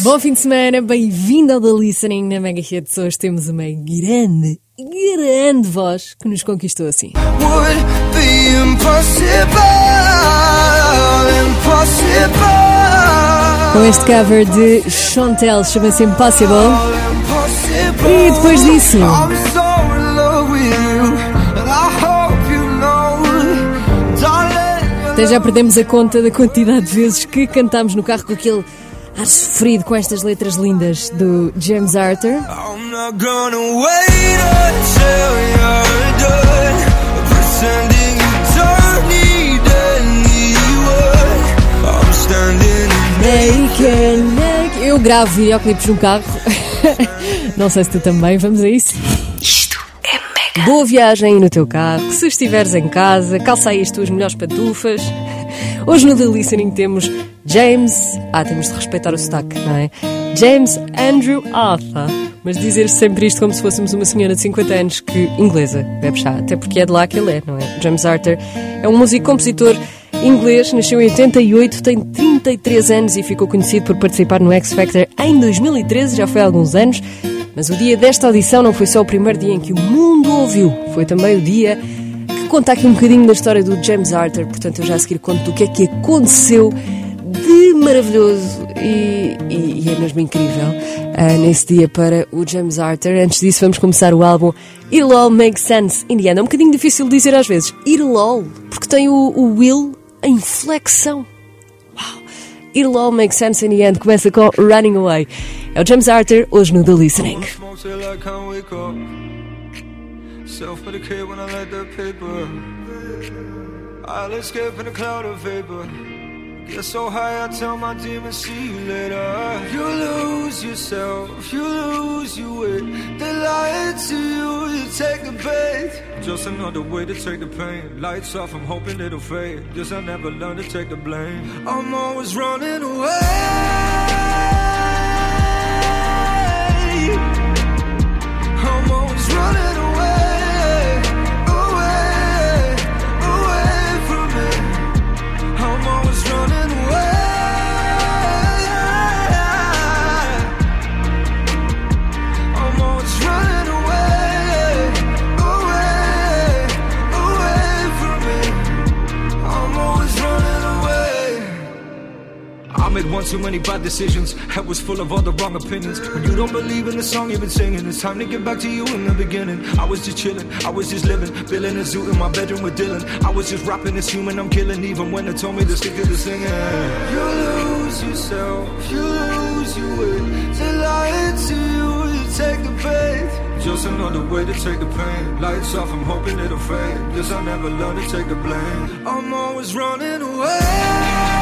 Bom fim de semana, bem-vindo ao The Listening na Mega Hits. Hoje temos uma grande, grande voz que nos conquistou assim. would be impossible, impossible, Com este cover de Chantel, chama-se Impossible. E depois disso? Até já perdemos a conta da quantidade de vezes que cantámos no carro com aquele ar sofrido com estas letras lindas do James Arthur. I'm not gonna wait until you're done pretending you don't need anyone. I'm standing Naked, naked. Eu gravo videoclipes no carro. Não sei se tu também, vamos a isso. Isto é mega. Boa viagem no teu carro. Se estiveres em casa, calça aí as tuas melhores pantufas. Hoje no The Listening temos James. Ah, temos de respeitar o sotaque, não é? James Andrew Arthur. Mas dizer sempre isto como se fôssemos uma senhora de 50 anos que inglesa bebe chá, até porque é de lá que ele é, não é? James Arthur é um músico compositor inglês, nasceu em 88, tem 33 anos e ficou conhecido por participar no X Factor em 2013, já foi há alguns anos. Mas o dia desta audição não foi só o primeiro dia em que o mundo ouviu, foi também o dia que conta aqui um bocadinho da história do James Arthur. Portanto, eu já a seguir conto do que é que aconteceu de maravilhoso e, e- e é mesmo incrível ah, nesse dia para o James Arthur. Antes disso, vamos começar o álbum It'll All Make Sense in the End. É um bocadinho difícil dizer às vezes, It'll All, porque tem o, o will em flexão. Uau! It'll All Make Sense in the End começa com Running Away. É o James Arthur, hoje no The Listening. Up. Self-medicate when I let the paper. I'll escape in a cloud of vapor. Get so high, I tell my demons, see you later. You lose yourself, you lose your way. They lie to you, you take the bait. Just another way to take the pain. Lights off, I'm hoping it'll fade. Guess I never learned to take the blame. I'm always running away. I'm always running Made one too many bad decisions. Head was full of all the wrong opinions. When you don't believe in the song you've been singing, it's time to get back to you in the beginning. I was just chilling, I was just living, building a zoo in my bedroom with Dylan. I was just rapping this human I'm killing, even when they told me to stick to the singing. You lose yourself, you lose your way. They lie to you, you take the bait. Just another way to take the pain. Lights off, I'm hoping it'll fade. Guess I never learned to take the blame. I'm always running away.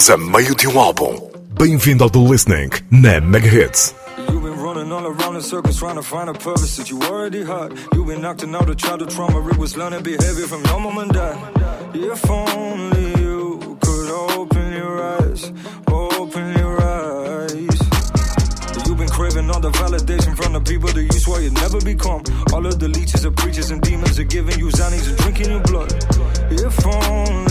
Estamos a meio de um álbum. Bem-vindo ao The Listening na Mega Hits. You've been running all around in circles trying to find a purpose that you already had. You've been acting out of childhood trauma. It was learning behavior from your mom and dad. If only you could open your eyes, open your eyes. You've been craving all the validation from the people that you swore you'd never become. All of the leeches of preachers and demons are giving you zannies and drinking your blood. If only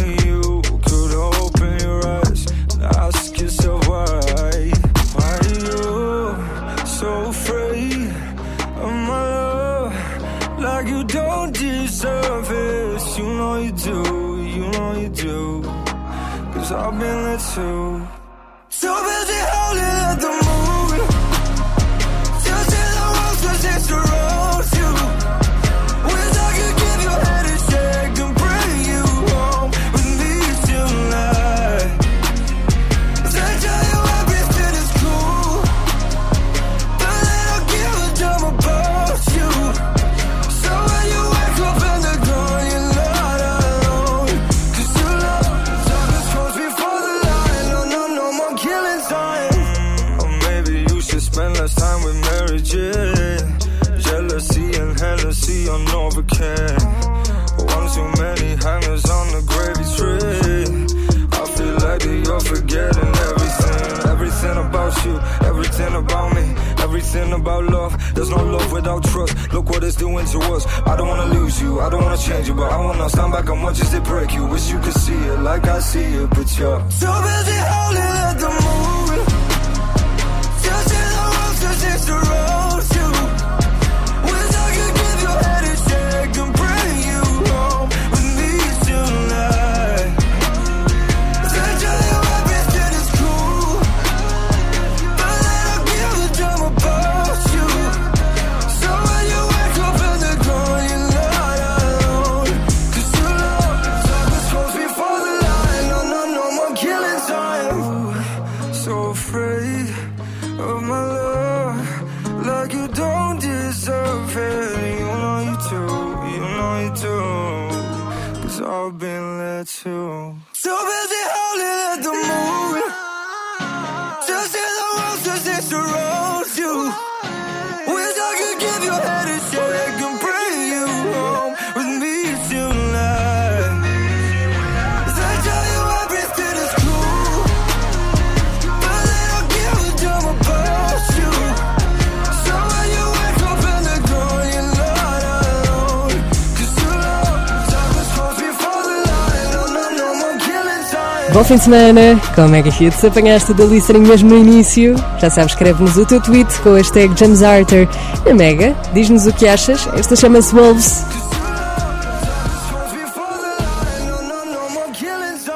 fim de semana com a Mega Hits. Apanhaste da listening mesmo no início. Já sabes, escreve-nos o teu tweet com o hashtag James Arthur na Mega. Diz-nos o que achas. Esta chama-se Wolves.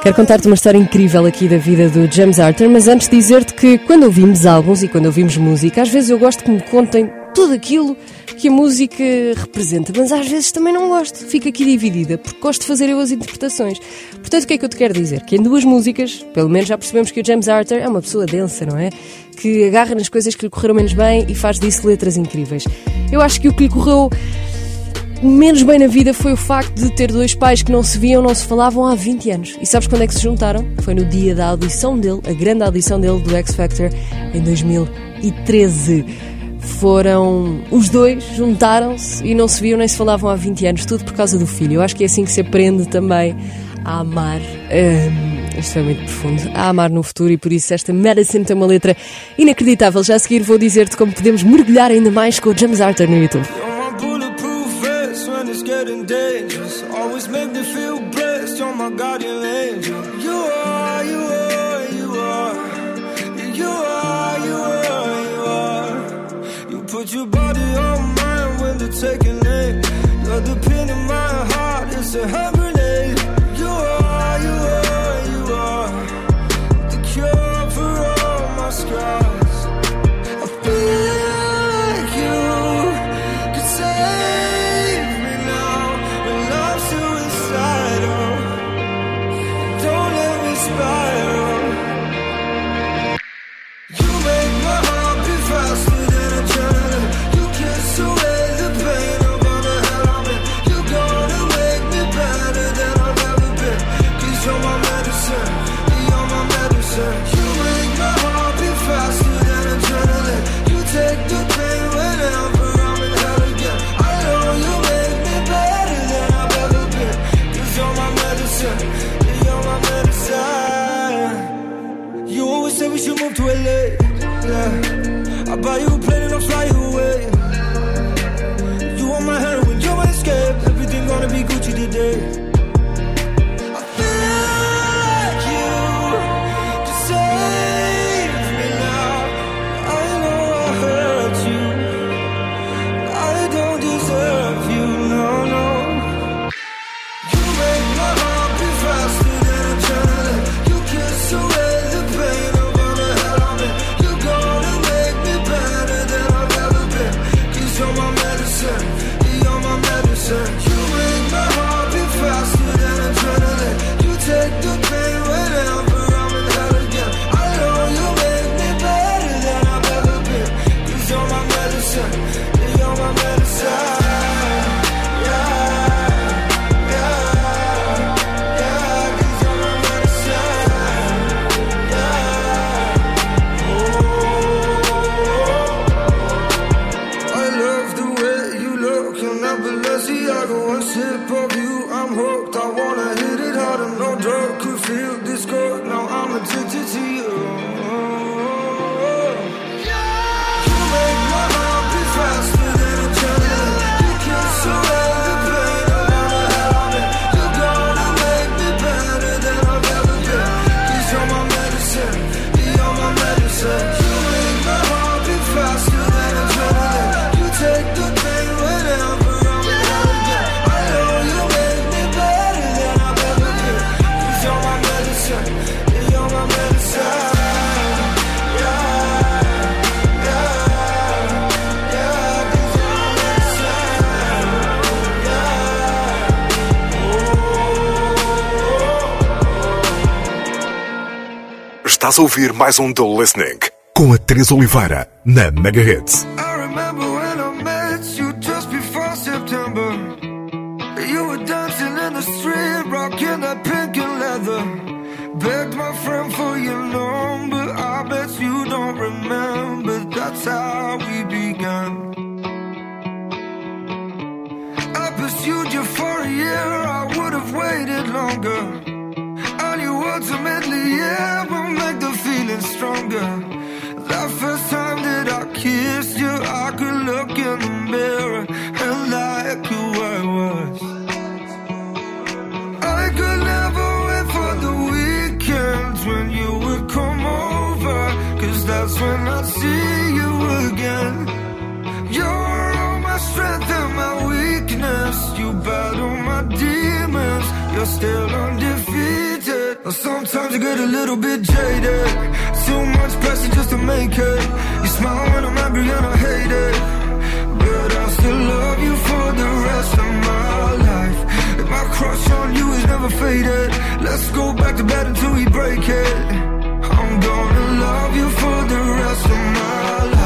Quero contar-te uma história incrível aqui da vida do James Arthur, mas antes dizer-te que quando ouvimos álbuns e quando ouvimos música, às vezes eu gosto que me contem tudo aquilo que a música representa, mas às vezes também não gosto. Fico aqui dividida, porque gosto de fazer eu as interpretações. Portanto, o que é que eu te quero dizer? Que em duas músicas, pelo menos já percebemos que o James Arthur é uma pessoa densa, não é? Que agarra nas coisas que lhe correram menos bem e faz disso letras incríveis. Eu acho que o que lhe correu menos bem na vida foi o facto de ter dois pais que não se viam, não se falavam há 20 anos. E sabes quando é que se juntaram? Foi no dia da audição dele, a grande audição dele do X Factor em 2013. Foram os dois, juntaram-se e não se viam nem se falavam há 20 anos, tudo por causa do filho. Eu acho que é assim que se aprende também a amar. Hum, isto é muito profundo. A amar no futuro e por isso esta Medicine tem uma letra inacreditável. Já a seguir vou dizer-te como podemos mergulhar ainda mais com o James Arthur no YouTube. You're my taking aim. You're the pin in my heart. It's a hand Estás a ouvir mais um The Listening com a Teresa Oliveira na Mega Hits. I remember when I met you just before September. You were dancing in the street, rocking that pink and leather. Begged my friend for your number. I bet you don't remember. That's how we began. I pursued you for a year. I would have waited longer. I knew ultimately, yeah, stronger. That first time that I kissed you, I could look in the mirror and like who I was. I could never wait for the weekends when you would come over, cause that's when I'd see you again. You're all my strength and my weakness. You battle my demons. You're still undefeated. Sometimes I get a little bit jaded. Too much pressure just to make it. You smile when I'm angry and I hate it. But I still love you for the rest of my life. And my crush on you is never faded. Let's go back to bed until we break it. I'm gonna love you for the rest of my life.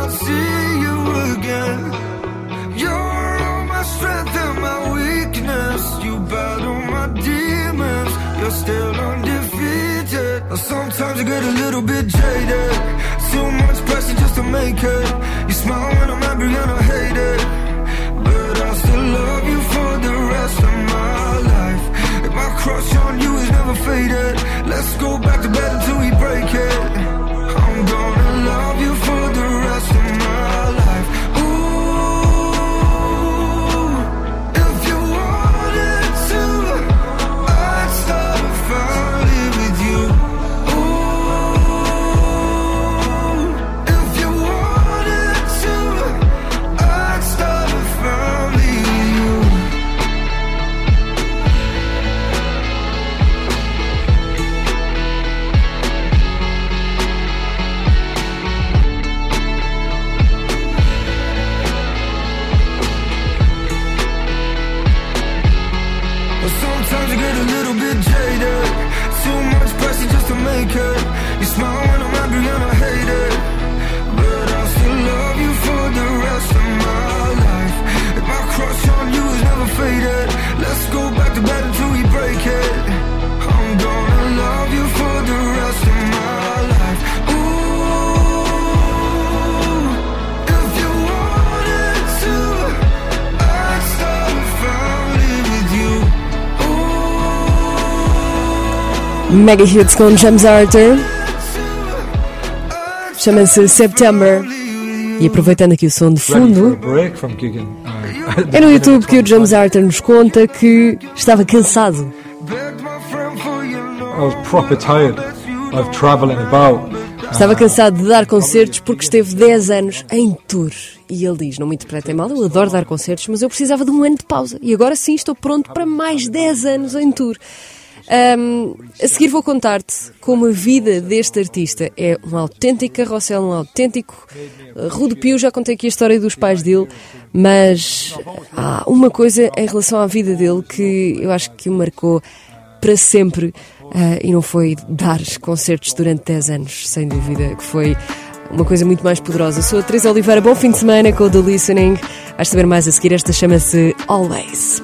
I'd see you again. You're all my strength and my weakness. You battle my demons. You're still undefeated. Sometimes I get a little bit jaded. Too much pressure just to make it. You smile when I'm angry and I hate it. But I still love you for the rest of my life. And my crush on you is never faded. Let's go back to bed until we break it. Mega hits com James Arthur. Chama-se September. E aproveitando aqui o som de fundo, é no YouTube que o James Arthur nos conta que estava cansado. Estava cansado de dar concertos porque esteve 10 anos em tour. E ele diz: Não me interpretem mal, eu adoro dar concertos, mas eu precisava de um ano de pausa. E agora sim estou pronto para mais 10 anos em tour. Ahm, a seguir vou contar-te como a vida deste artista é um autêntico carrossel, um autêntico uh, rodopio. Já contei aqui a história dos pais dele, mas há uma coisa em relação à vida dele que eu acho que o marcou para sempre ah, e não foi dar concertos durante 10 anos, sem dúvida, que foi uma coisa muito mais poderosa. Sou a Teresa Oliveira, bom fim de semana com o The Listening. Vais saber mais a seguir, esta chama-se Always.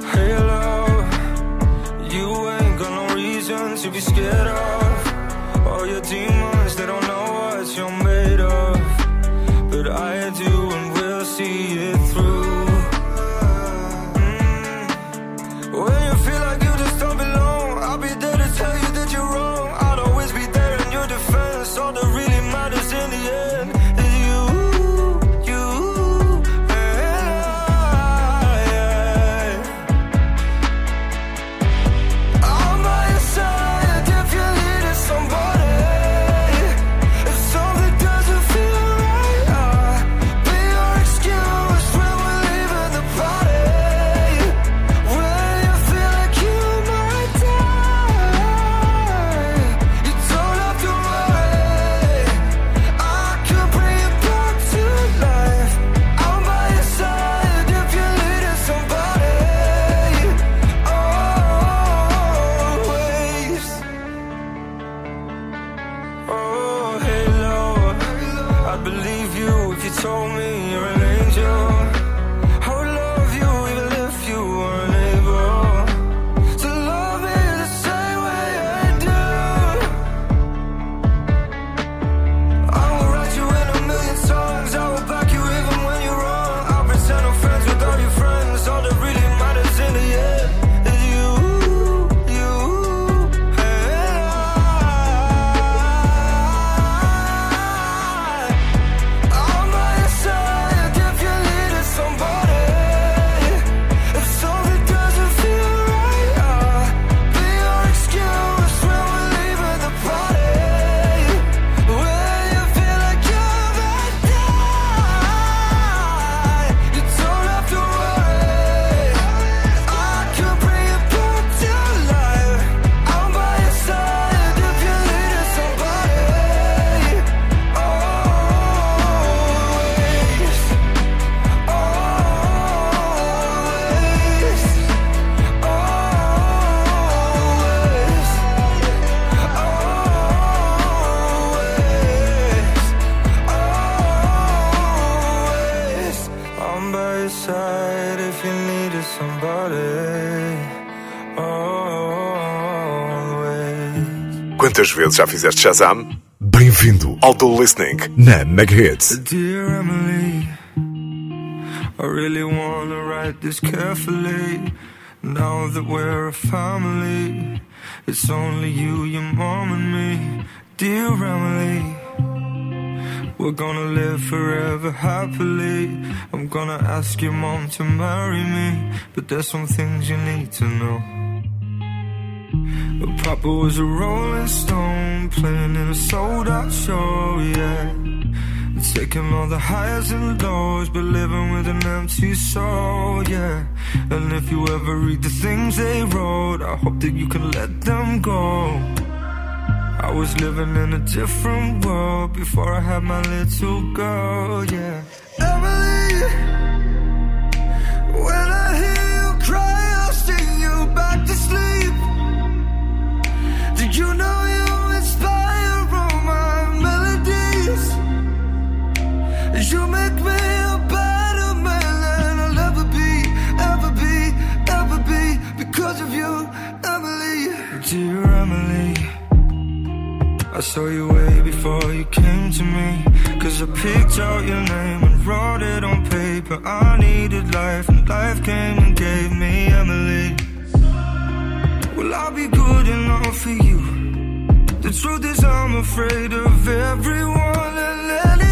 Always. Quantas vezes já fizeste Shazam? Bem-vindo ao The Listening na Mega Dear Emily, I really wanna write this carefully. Now that we're a family, it's only you, your mom, and me. Dear Emily, we're gonna live forever happily. I'm gonna ask your mom to marry me, but there's some things you need to know. Papa was a rolling stone, playing in a sold out show, yeah. Taking all the highs and lows, but living with an empty soul, yeah. And if you ever read the things they wrote, I hope that you can let them go. I was living in a different world before I had my little girl, yeah. Emily, when You know you inspire all my melodies. You make me a better man than I'll ever be, ever be, ever be. Because of you, Emily. Dear Emily. I saw you way before you came to me. Cause I picked out your name and wrote it on paper. I needed life, and life came and gave me Emily. Will I be good enough for you? The truth is, I'm afraid of everyone and anything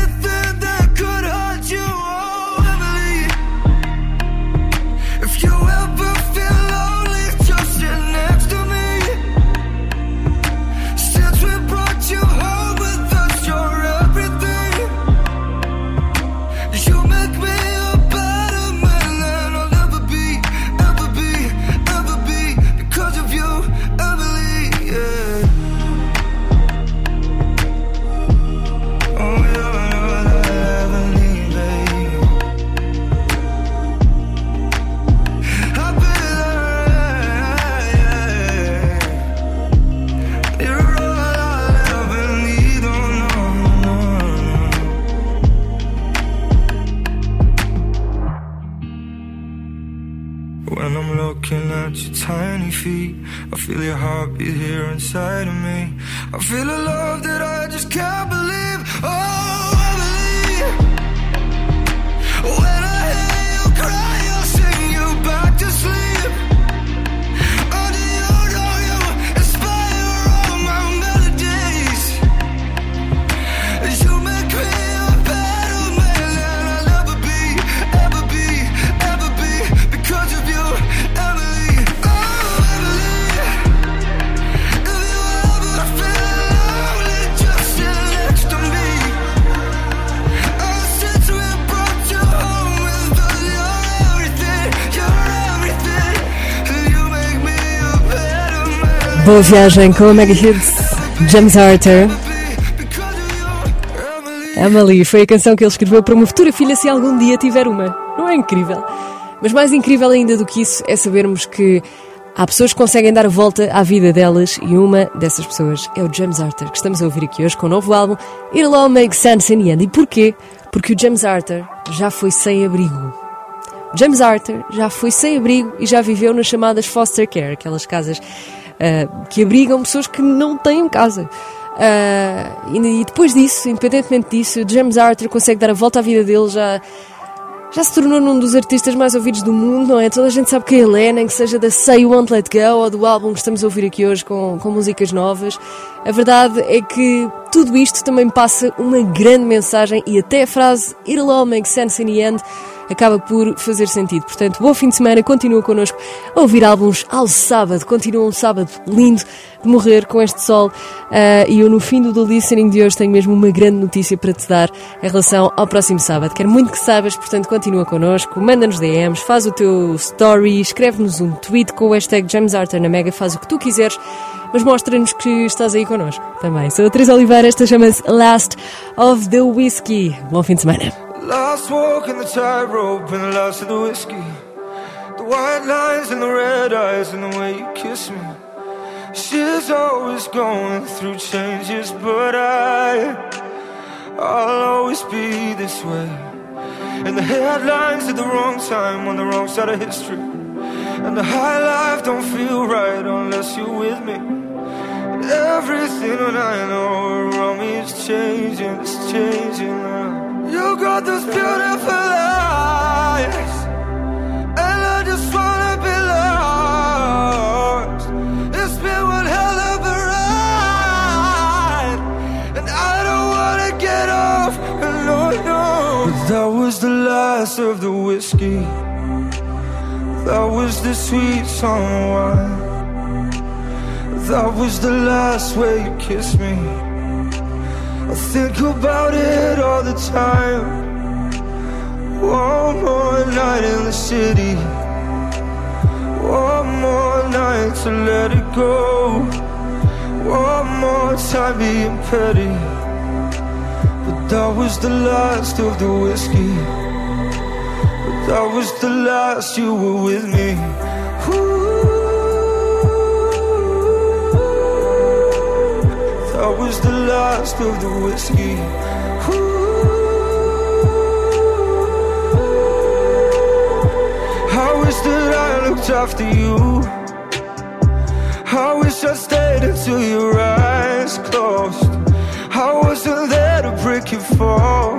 inside of me. I feel a love that I Boa viagem com a Mega Hits. James Arthur. Emily. Foi a canção que ele escreveu para uma futura filha se algum dia tiver uma. Não é incrível? Mas mais incrível ainda do que isso é sabermos que há pessoas que conseguem dar a volta à vida delas e uma dessas pessoas é o James Arthur, que estamos a ouvir aqui hoje com o novo álbum It All Makes Sense in the End. E porquê? Porque o James Arthur já foi sem abrigo. James Arthur já foi sem abrigo e já viveu nas chamadas foster care, aquelas casas ah, que abrigam pessoas que não têm casa. E, e depois disso, independentemente disso, James Arthur consegue dar a volta à vida dele já. Já se tornou num dos artistas mais ouvidos do mundo, não é? Toda a gente sabe quem ele é, nem que seja da Say You Won't Let Go ou do álbum que estamos a ouvir aqui hoje com, com músicas novas. A verdade é que tudo isto também passa uma grande mensagem e até a frase It'll all make sense in the end acaba por fazer sentido. Portanto, bom fim de semana, continua connosco a ouvir álbuns ao sábado. Continua um sábado lindo de morrer com este sol. Ah, e eu, no fim do The Listening de hoje, tenho mesmo uma grande notícia para te dar em relação ao próximo sábado. Quero muito que saibas, portanto, continua connosco, manda-nos DMs, faz o teu story, escreve-nos um tweet com o hashtag James Arthur na Mega, faz o que tu quiseres. Mas mostra-nos que estás aí connosco também. Sou a Teresa Oliveira, esta chama-se Last of the Whiskey. Bom fim de semana. Last walk in the tightrope and last of the whiskey. The white lines and the red eyes and the way you kiss me. She's always going through changes, but I, I'll always be this way. And the headlines at the wrong time on the wrong side of history. And the high life don't feel right unless you're with me. Everything that I know around me is changing, it's changing now. You got those beautiful eyes, and I just wanna be. It's been one hell of a ride, and I don't wanna get off. No, no. That was the last of the whiskey. That was the sweet summer wine. That was the last way you kissed me. Think about it all the time. One more night in the city. One more night to let it go. One more time being petty. But that was the last of the whiskey. But that was the last you were with me. I was the last of the whiskey. Ooh. I wish that I looked after you. I wish I stayed until your eyes closed. I wasn't there to break your fall.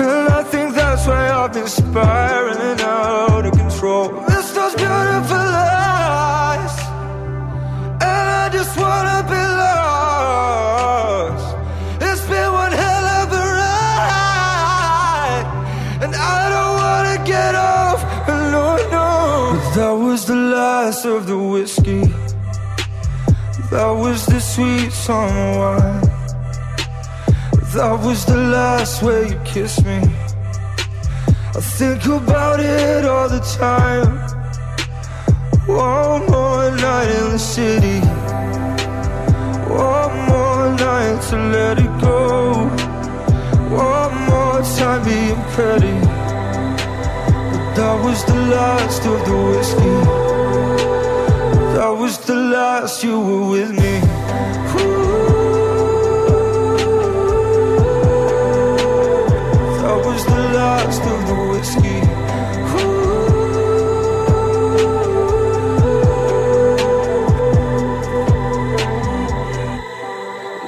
And I think that's why I've been spiraling out. of the whiskey. That was the sweet summer wine. That was the last way you kissed me. I think about it all the time. One more night in the city. One more night to let it go. One more time being petty. But that was the last of the whiskey. I was the last you were with me. That was the last of the whiskey.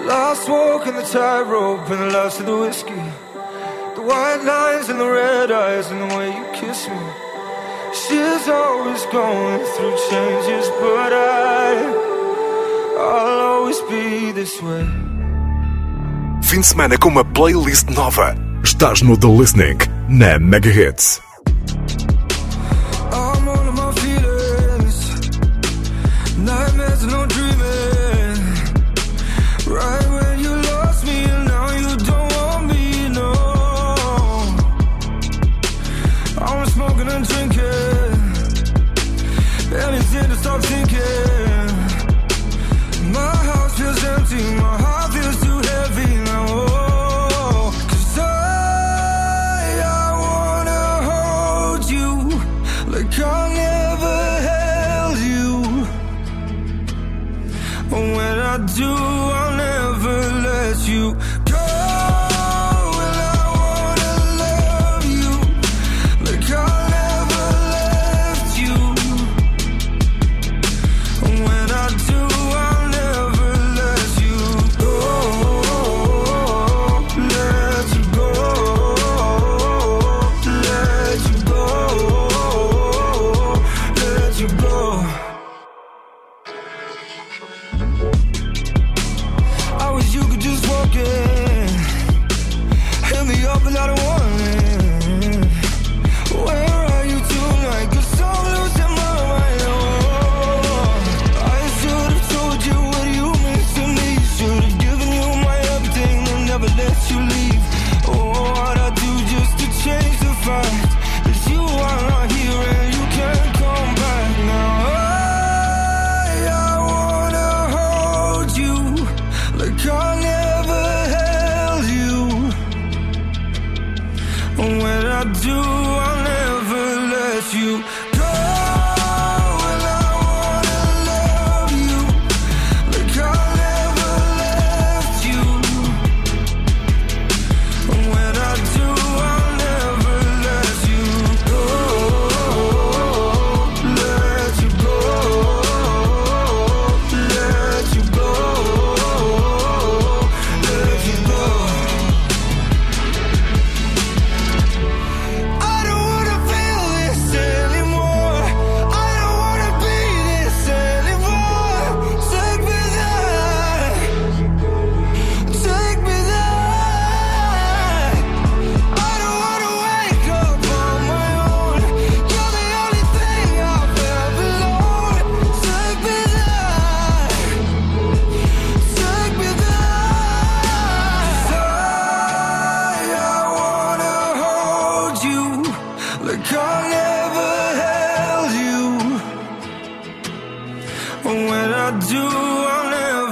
Last walk in the tightrope and the last of the whiskey. The white lines and the red eyes and the way you kiss me. was always going through changes, but I, I'll always be this way. Fim de semana com uma playlist nova. Estás no The Listening, na Mega Hits.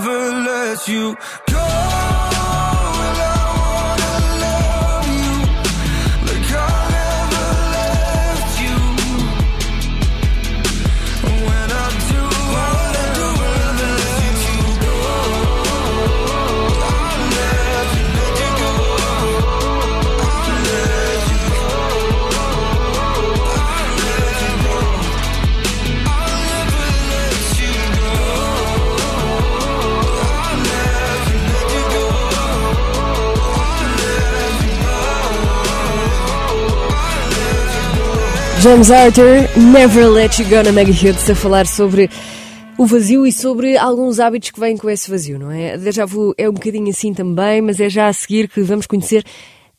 never lets you go. James Arthur, Never Let You Go na Mega Hits, a falar sobre o vazio e sobre alguns hábitos que vêm com esse vazio, não é? Deja Vu é um bocadinho assim também, mas é já a seguir que vamos conhecer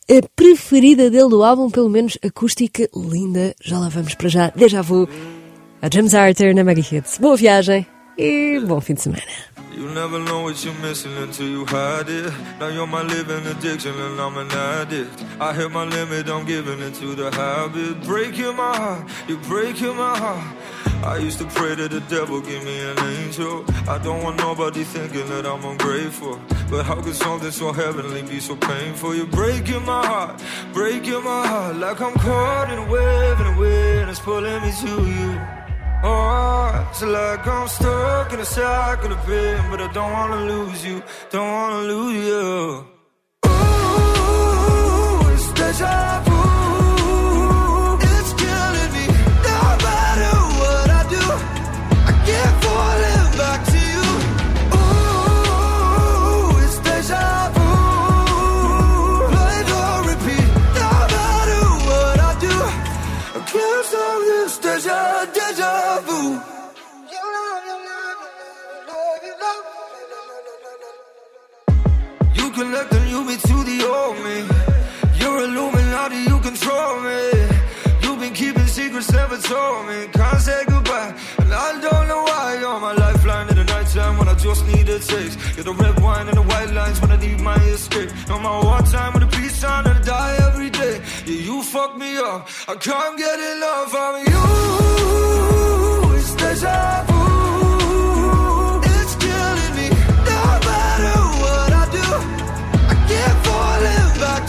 a preferida dele do álbum, pelo menos acústica linda. Já lá vamos para já. Deja Vu, a James Arthur na Mega Hits. Boa viagem e bom fim de semana. You never know what you're missing until you hide it. Now you're my living addiction and I'm an addict. I hit my limit, I'm giving into the habit. Breaking my heart, you're breaking my heart. I used to pray to the devil, give me an angel. I don't want nobody thinking that I'm ungrateful. But how could something so heavenly be so painful? You're breaking my heart, breaking my heart. Like I'm caught in a wave and a wind is pulling me to you. It's like I'm stuck in a cycle of pain, but I don't wanna lose you, don't wanna lose you. Ooh, it's deja told me. Can't say goodbye, and I don't know why. You're my lifeline in the nighttime when I just need a taste. You're the red wine and the white lines when I need my escape. You're my wartime with a peace sign and I die every day. Yeah, you fuck me up. I can't get enough of you. It's deja vu. It's killing me. No matter what I do, I keep falling back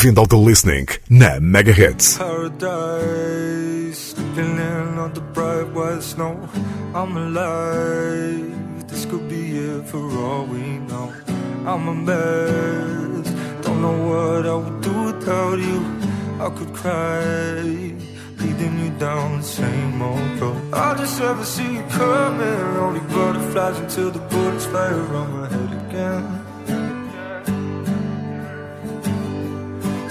Bem-vindo ao The Listening na Mega Hits. paradise. On the bright white snow. I'm alive. This could be it for all we know. I'm a mess. Don't know what I would do without you. I could cry. Leading you down the same old road. I just never see you coming. Only butterflies until the bullets fly around my head again.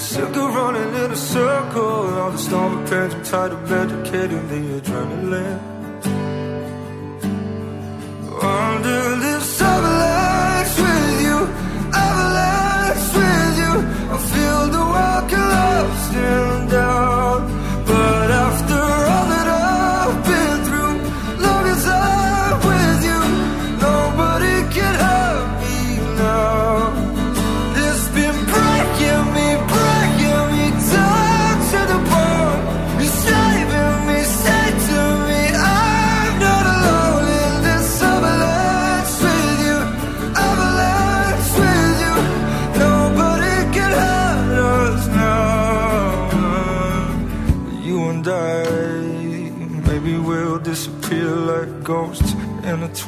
Sick of running in a circle. All the stormy pains, I'm tired of medicating the adrenaline. Under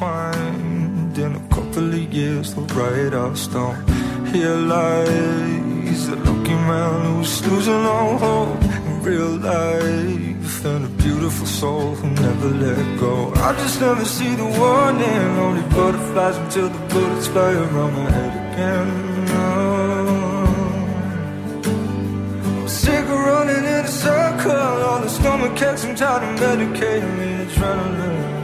intertwined in a couple of years. They'll write our stone here He's a lucky man who's losing all hope in real life. And a beautiful soul who never let go. I just never see the warning. Only butterflies until the bullets fly around my head again. I'm sick of running in a circle. All the stomach aches, I'm tired of medicating me adrenaline.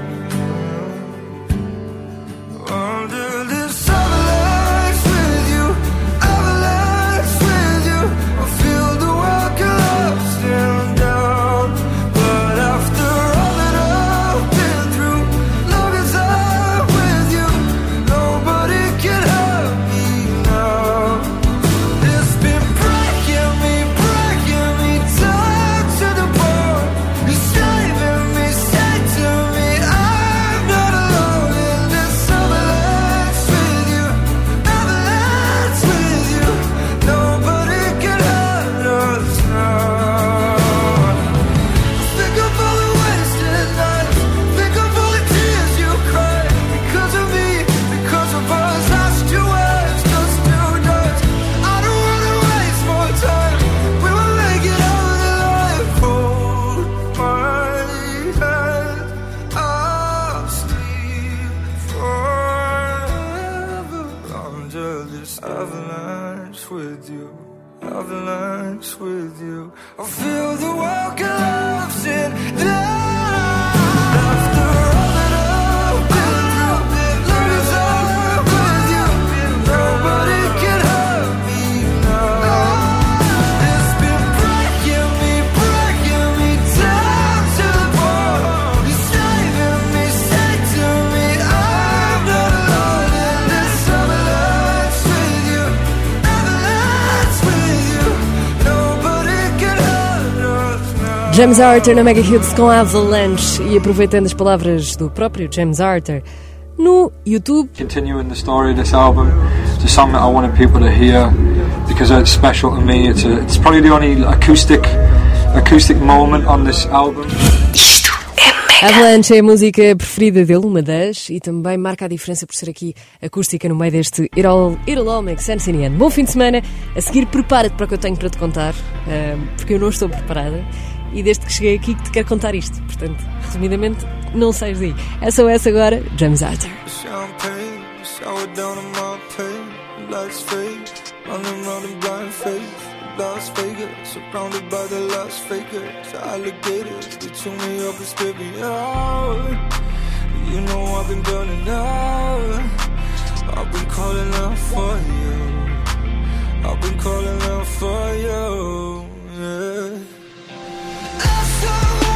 James Arthur na Mega Hits com Avalanche e aproveitando as palavras do próprio James Arthur no YouTube. Continuing the story of this album, it's a song that I wanted people to hear because it's special to me. It's a, it's probably the only acoustic acoustic moment on this album. Avalanche é a música preferida dele, uma das, e também marca a diferença por ser aqui acústica no meio deste Makes Sense in. Bom fim de semana. A seguir, prepara-te para o que eu tenho para te contar, ahm, porque eu não estou preparada. E desde que cheguei aqui que te quero contar isto. Portanto, resumidamente, não sais daí. SOS agora, James Arthur. Las Vegas, surrounded by the Las Vegas. Alligators, they chew me up and spit me out. You know I've been burning out. I've been calling out for you. I've been calling out for you. Yeah. Propeller,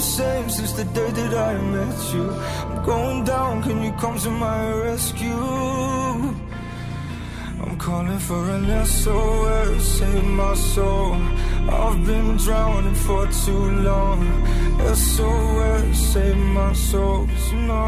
the same since the day that I met you. I'm going down, can you come to my rescue? I'm calling for an SOS, save my soul. I've been drowning for too long. SOS, save my soul. No.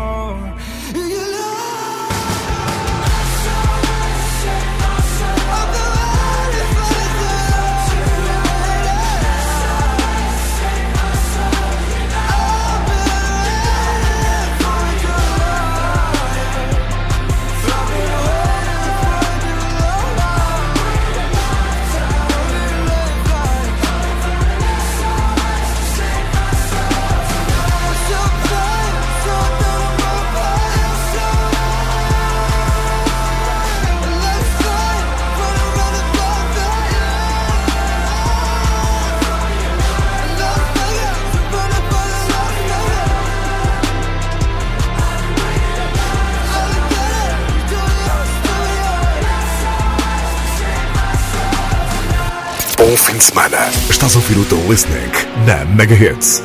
Semana. Estás a ouvir o The Listening na Mega Hits.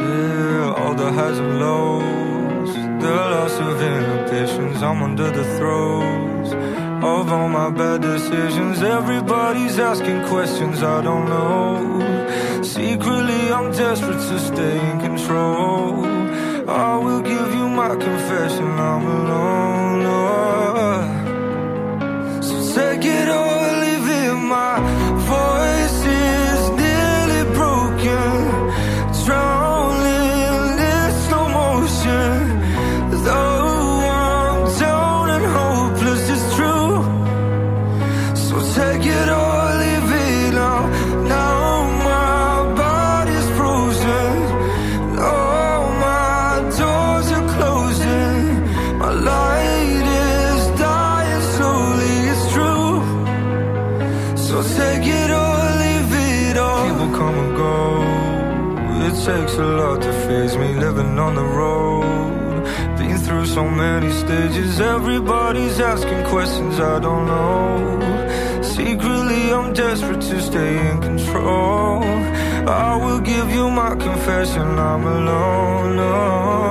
Yeah, all the highs and lows, the loss of inhibitions. I'm under the throes of all my bad decisions. Everybody's asking questions I don't know. Secretly, I'm desperate to stay in control. I will give you my confession. I'm alone. So take so many stages. Everybody's asking questions I don't know. Secretly, I'm desperate to stay in control. I will give you my confession. I'm alone.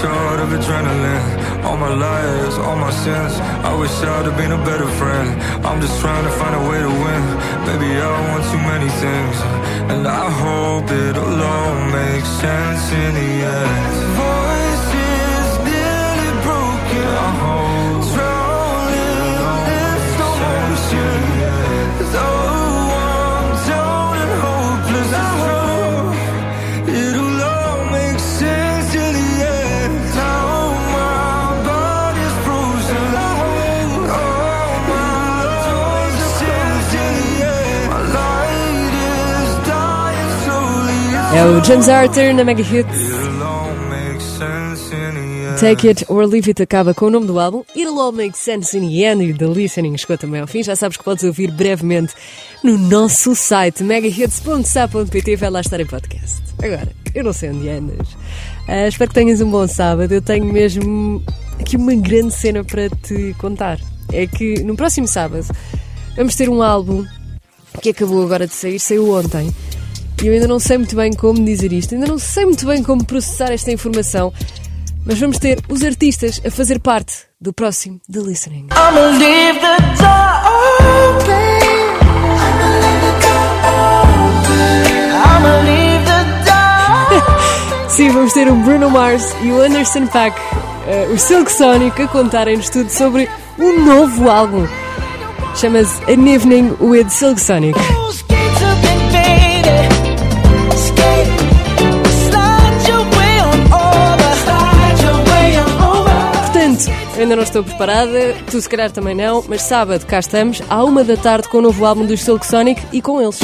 Shot of adrenaline. All my lies, all my sins. I wish I'd have been a better friend. I'm just trying to find a way to win. Maybe I want too many things, and I hope it'll all make sense in the end. É o James Arthur na Mega Hits. Take It or Leave It acaba com o nome do álbum. It'll All Make Sense in the End e The Listening chegou também ao fim. Já sabes que podes ouvir brevemente no nosso site megahits.sa.pt vai lá estar em podcast. Agora, eu não sei onde andas. Ah, espero que tenhas um bom sábado. Eu tenho mesmo aqui uma grande cena para te contar. É que no próximo sábado vamos ter um álbum que acabou agora de sair, saiu ontem. E eu ainda não sei muito bem como dizer isto, ainda não sei muito bem como processar esta informação, mas vamos ter os artistas a fazer parte do próximo The Listening. Sim, vamos ter o Bruno Mars e o Anderson Paak, eh, o Silk Sonic, a contarem-nos tudo sobre um novo álbum. Chama-se An Evening with Silk Sonic. Eu ainda não estou preparada, tu se calhar também não, mas sábado cá estamos, à uma da tarde, com o novo álbum dos Silk Sonic e com eles.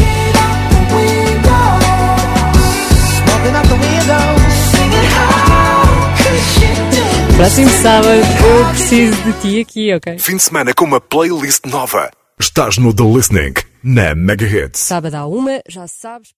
Próximo sábado, eu preciso de ti aqui, ok? Fim de semana com uma playlist nova. Estás no The Listening, na Mega Hits. Sábado à uma, já sabes.